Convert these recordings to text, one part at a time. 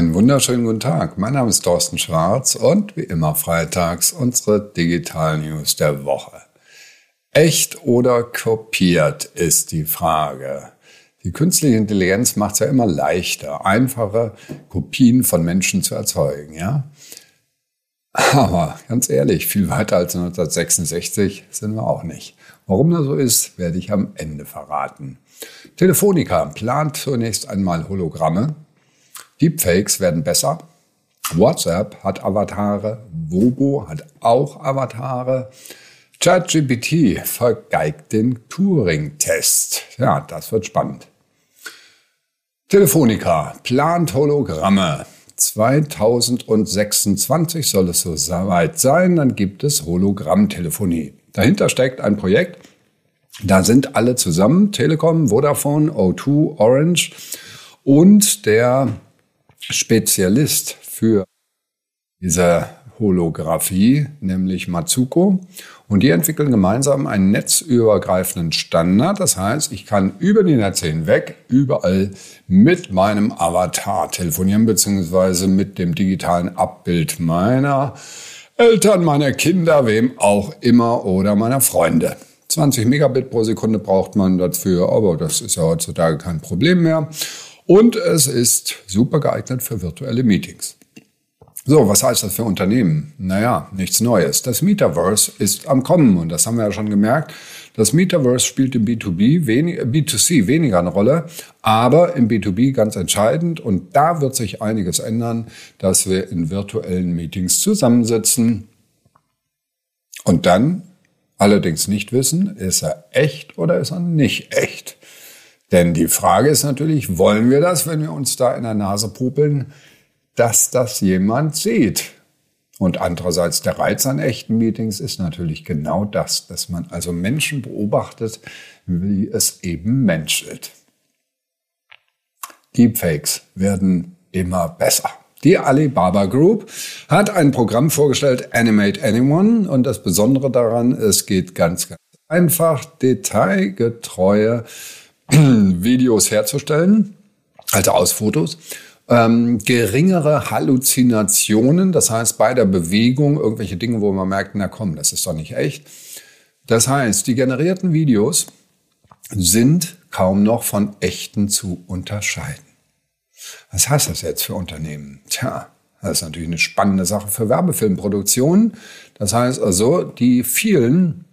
Einen wunderschönen guten Tag. Mein Name ist Thorsten Schwarz und wie immer freitags unsere Digital News der Woche. Echt oder kopiert ist die Frage. Die künstliche Intelligenz macht es ja immer leichter, einfache Kopien von Menschen zu erzeugen, ja? Aber ganz ehrlich, viel weiter als 1966 sind wir auch nicht. Warum das so ist, werde ich am Ende verraten. Telefonica plant zunächst einmal Hologramme, Deepfakes werden besser. WhatsApp hat Avatare. Wobo hat auch Avatare. ChatGPT vergeigt den Turing-Test. Ja, das wird spannend. Telefonica plant Hologramme. 2026 soll es so weit sein, dann gibt es Hologrammtelefonie. Dahinter steckt ein Projekt, da sind alle zusammen, Telekom, Vodafone, O2, Orange und der Spezialist für diese Holographie, nämlich Matsuko. Und die entwickeln gemeinsam einen netzübergreifenden Standard. Das heißt, ich kann über die Netze hinweg überall mit meinem Avatar telefonieren, beziehungsweise mit dem digitalen Abbild meiner Eltern, meiner Kinder, wem auch immer oder meiner Freunde. 20 Megabit pro Sekunde braucht man dafür, aber das ist ja heutzutage kein Problem mehr. Und es ist super geeignet für virtuelle Meetings. So, was heißt das für Unternehmen? Naja, nichts Neues. Das Metaverse ist am Kommen und das haben wir ja schon gemerkt. Das Metaverse spielt im B2B, wenig, B2C weniger eine Rolle, aber im B2B ganz entscheidend und da wird sich einiges ändern, dass wir in virtuellen Meetings zusammensitzen und dann allerdings nicht wissen, ist er echt oder ist er nicht echt. Denn die Frage ist natürlich, wollen wir das, wenn wir uns da in der Nase popeln, dass das jemand sieht? Und andererseits der Reiz an echten Meetings ist natürlich genau das, dass man also Menschen beobachtet, wie es eben menschelt. Deepfakes werden immer besser. Die Alibaba Group hat ein Programm vorgestellt, Animate Anyone. Und das Besondere daran, es geht ganz, ganz einfach, detailgetreue Videos herzustellen, also aus Fotos. Ähm, geringere Halluzinationen, das heißt bei der Bewegung irgendwelche Dinge, wo man merkt, na komm, das ist doch nicht echt. Das heißt, die generierten Videos sind kaum noch von echten zu unterscheiden. Was heißt das jetzt für Unternehmen? Tja, das ist natürlich eine spannende Sache für Werbefilmproduktionen. Das heißt also, die vielen,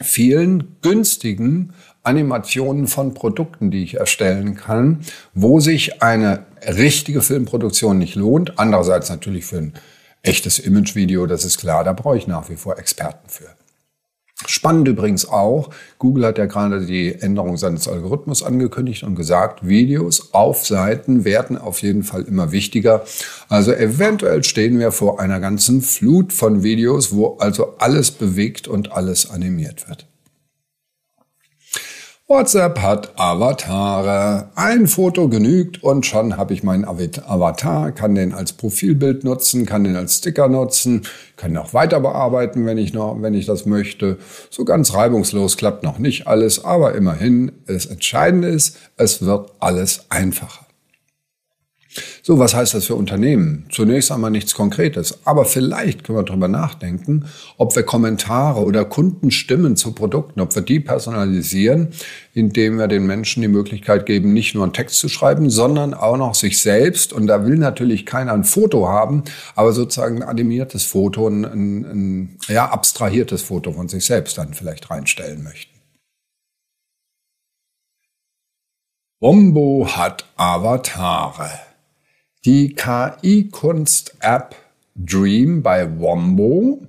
vielen günstigen Animationen von Produkten, die ich erstellen kann, wo sich eine richtige Filmproduktion nicht lohnt. Andererseits natürlich für ein echtes Imagevideo, das ist klar, da brauche ich nach wie vor Experten für. Spannend übrigens auch, Google hat ja gerade die Änderung seines Algorithmus angekündigt und gesagt, Videos auf Seiten werden auf jeden Fall immer wichtiger. Also eventuell stehen wir vor einer ganzen Flut von Videos, wo also alles bewegt und alles animiert wird. WhatsApp hat Avatare. Ein Foto genügt und schon habe ich meinen Avatar, kann den als Profilbild nutzen, kann den als Sticker nutzen, kann auch weiter bearbeiten, wenn ich noch, wenn ich das möchte. So ganz reibungslos klappt noch nicht alles, aber immerhin, das Entscheidende ist, es wird alles einfacher. So, was heißt das für Unternehmen? Zunächst einmal nichts Konkretes, aber vielleicht können wir darüber nachdenken, ob wir Kommentare oder Kundenstimmen zu Produkten, ob wir die personalisieren, indem wir den Menschen die Möglichkeit geben, nicht nur einen Text zu schreiben, sondern auch noch sich selbst. Und da will natürlich keiner ein Foto haben, aber sozusagen ein animiertes Foto, ein, ein, ein ja, abstrahiertes Foto von sich selbst dann vielleicht reinstellen möchten. Bombo hat Avatare. Die KI-Kunst-App Dream bei Wombo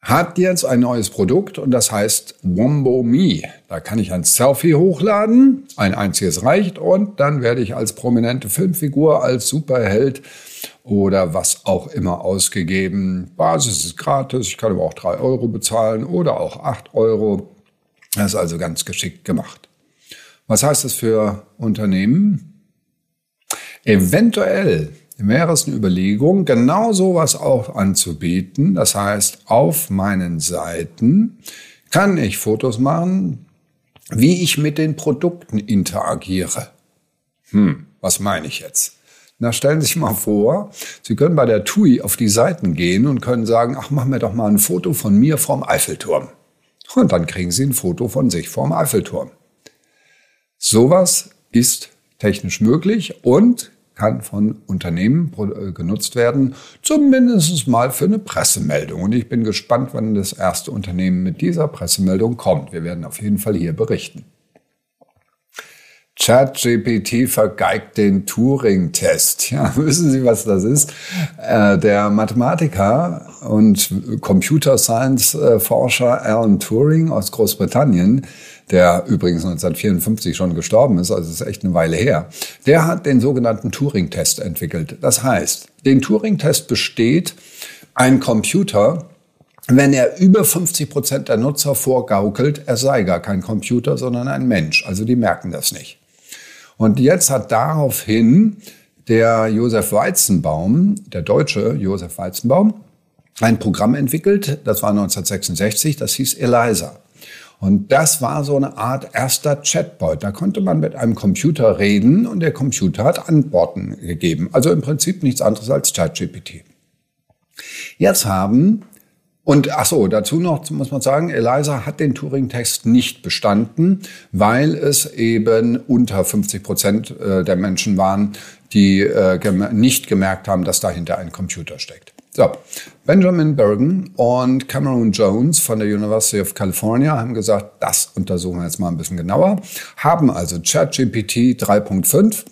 hat jetzt ein neues Produkt und das heißt Wombo Me. Da kann ich ein Selfie hochladen, ein einziges reicht und dann werde ich als prominente Filmfigur, als Superheld oder was auch immer ausgegeben. Basis ist gratis, ich kann aber auch drei Euro bezahlen oder auch acht Euro. Das ist also ganz geschickt gemacht. Was heißt das für Unternehmen? Eventuell wäre es eine Überlegung, genau sowas auch anzubieten. Das heißt, auf meinen Seiten kann ich Fotos machen, wie ich mit den Produkten interagiere. Hm, was meine ich jetzt? Na, stellen Sie sich mal vor, Sie können bei der TUI auf die Seiten gehen und können sagen, ach, mach mir doch mal ein Foto von mir vom Eiffelturm. Und dann kriegen Sie ein Foto von sich vom Eiffelturm. Sowas ist technisch möglich und kann von Unternehmen äh, genutzt werden, zumindest mal für eine Pressemeldung. Und ich bin gespannt, wann das erste Unternehmen mit dieser Pressemeldung kommt. Wir werden auf jeden Fall hier berichten. ChatGPT vergeigt den Turing-Test. Ja, wissen Sie, was das ist? Äh, der Mathematiker und Computer Science-Forscher Alan Turing aus Großbritannien, der übrigens 1954 schon gestorben ist, also ist echt eine Weile her, der hat den sogenannten Turing-Test entwickelt. Das heißt, den Turing-Test besteht ein Computer, wenn er über 50 Prozent der Nutzer vorgaukelt, er sei gar kein Computer, sondern ein Mensch. Also die merken das nicht. Und jetzt hat daraufhin der Josef Weizenbaum, der deutsche Josef Weizenbaum, ein Programm entwickelt, das war 1966, das hieß ELISA. Und das war so eine Art erster Chatbot. Da konnte man mit einem Computer reden und der Computer hat Antworten gegeben. Also im Prinzip nichts anderes als ChatGPT. Jetzt haben und ach so, dazu noch muss man sagen, Eliza hat den Turing-Test nicht bestanden, weil es eben unter 50 Prozent äh, der Menschen waren, die äh, nicht gemerkt haben, dass dahinter ein Computer steckt. So, Benjamin Bergen und Cameron Jones von der University of California haben gesagt, das untersuchen wir jetzt mal ein bisschen genauer, haben also ChatGPT 3.5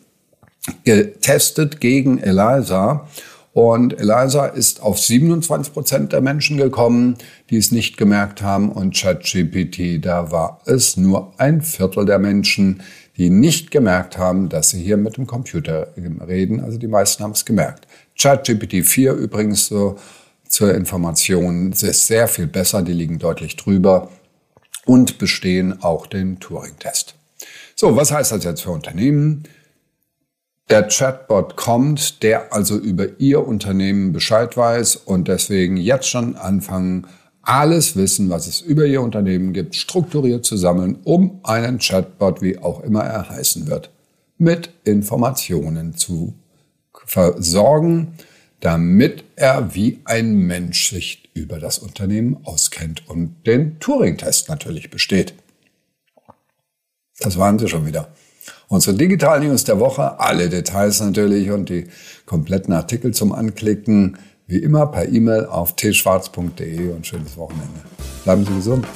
getestet gegen Eliza und Eliza ist auf 27 Prozent der Menschen gekommen, die es nicht gemerkt haben. Und ChatGPT, da war es nur ein Viertel der Menschen, die nicht gemerkt haben, dass sie hier mit dem Computer reden. Also die meisten haben es gemerkt. ChatGPT 4 übrigens so zur Information ist sehr viel besser. Die liegen deutlich drüber und bestehen auch den Turing-Test. So, was heißt das jetzt für Unternehmen? Der Chatbot kommt, der also über Ihr Unternehmen Bescheid weiß und deswegen jetzt schon anfangen, alles Wissen, was es über Ihr Unternehmen gibt, strukturiert zu sammeln, um einen Chatbot, wie auch immer er heißen wird, mit Informationen zu versorgen, damit er wie ein Mensch sich über das Unternehmen auskennt und den Turing-Test natürlich besteht. Das waren sie schon wieder. Unsere Digital News der Woche, alle Details natürlich und die kompletten Artikel zum Anklicken, wie immer per E-Mail auf tschwarz.de und schönes Wochenende. Bleiben Sie gesund.